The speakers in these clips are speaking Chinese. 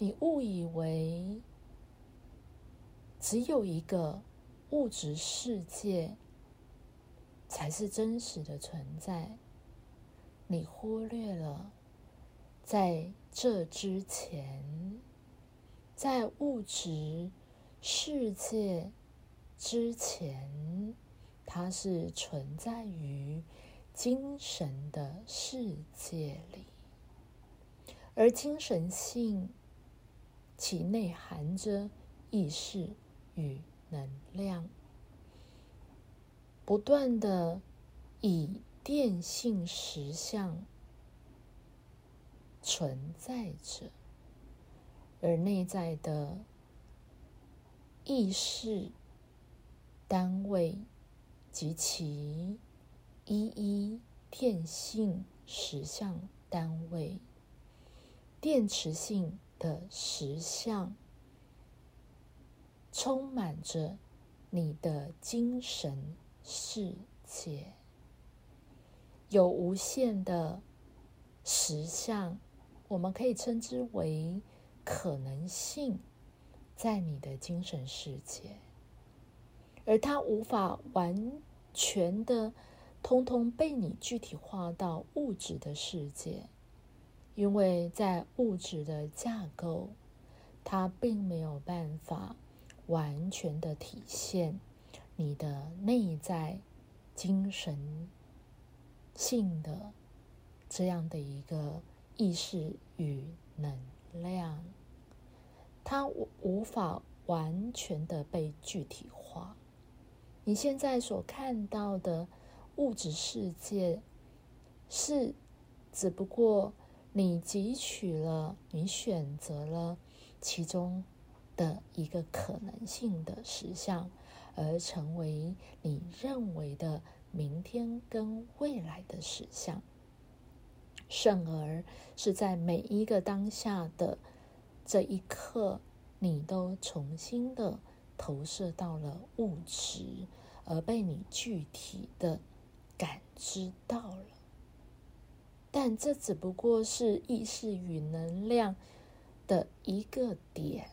你误以为只有一个物质世界才是真实的存在，你忽略了在这之前，在物质世界之前，它是存在于精神的世界里，而精神性。其内含着意识与能量，不断的以电性实相存在着，而内在的意识单位及其一一电性实相单位，电磁性。的实相充满着你的精神世界，有无限的实相，我们可以称之为可能性，在你的精神世界，而它无法完全的通通被你具体化到物质的世界。因为在物质的架构，它并没有办法完全的体现你的内在精神性的这样的一个意识与能量，它无无法完全的被具体化。你现在所看到的物质世界，是只不过。你汲取了，你选择了其中的一个可能性的实相，而成为你认为的明天跟未来的实相，甚而是在每一个当下的这一刻，你都重新的投射到了物质，而被你具体的感知到了。但这只不过是意识与能量的一个点，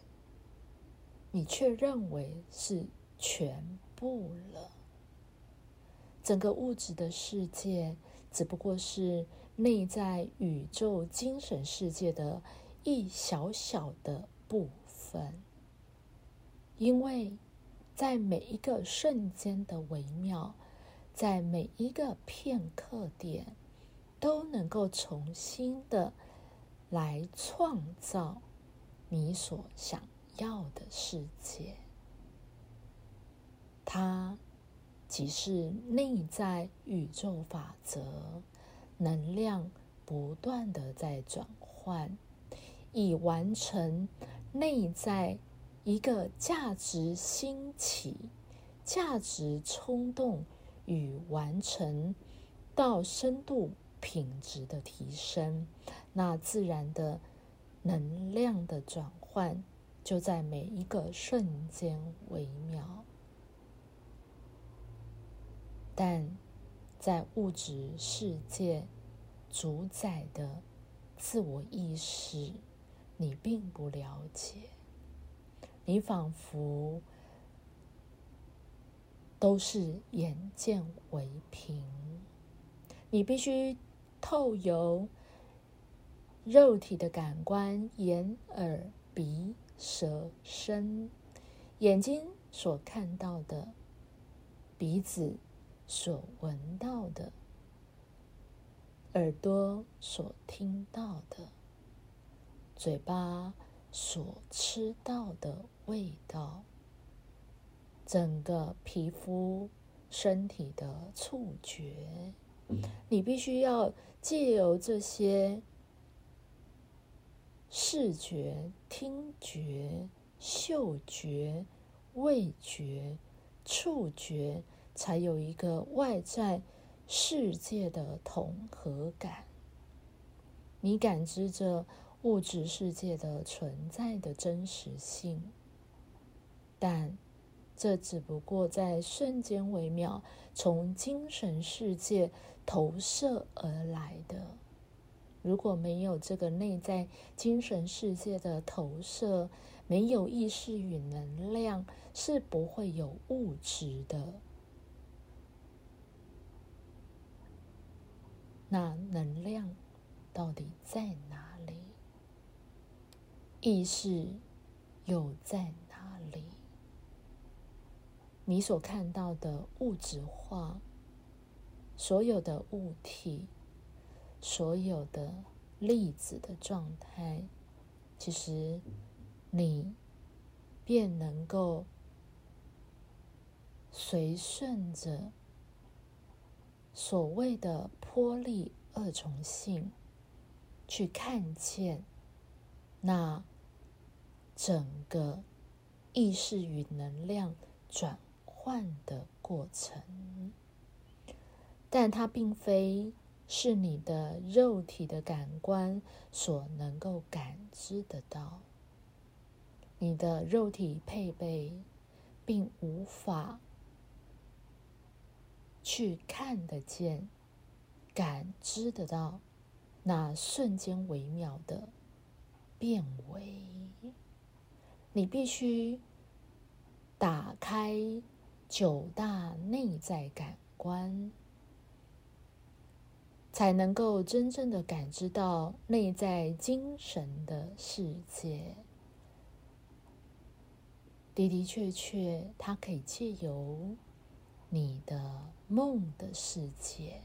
你却认为是全部了。整个物质的世界只不过是内在宇宙精神世界的一小小的部分，因为在每一个瞬间的微妙，在每一个片刻点。都能够重新的来创造你所想要的世界，它即是内在宇宙法则，能量不断的在转换，以完成内在一个价值兴起、价值冲动与完成到深度。品质的提升，那自然的能量的转换，就在每一个瞬间微妙。但在物质世界主宰的自我意识，你并不了解，你仿佛都是眼见为凭，你必须。透由肉体的感官，眼、耳、鼻、舌、身，眼睛所看到的，鼻子所闻到的，耳朵所听到的，嘴巴所吃到的味道，整个皮肤、身体的触觉。你必须要借由这些视觉、听觉、嗅觉、味觉、触觉，才有一个外在世界的统合感。你感知着物质世界的存在的真实性，但。这只不过在瞬间微妙，从精神世界投射而来的，如果没有这个内在精神世界的投射，没有意识与能量，是不会有物质的。那能量到底在哪里？意识又在哪？你所看到的物质化，所有的物体。所有的粒子的状态，其实你便能够随顺着所谓的波粒二重性去看见那整个意识与能量转换的过程，但它并非。是你的肉体的感官所能够感知得到，你的肉体配备并无法去看得见、感知得到那瞬间微妙的变为。你必须打开九大内在感官。才能够真正的感知到内在精神的世界，的的确确，它可以借由你的梦的世界，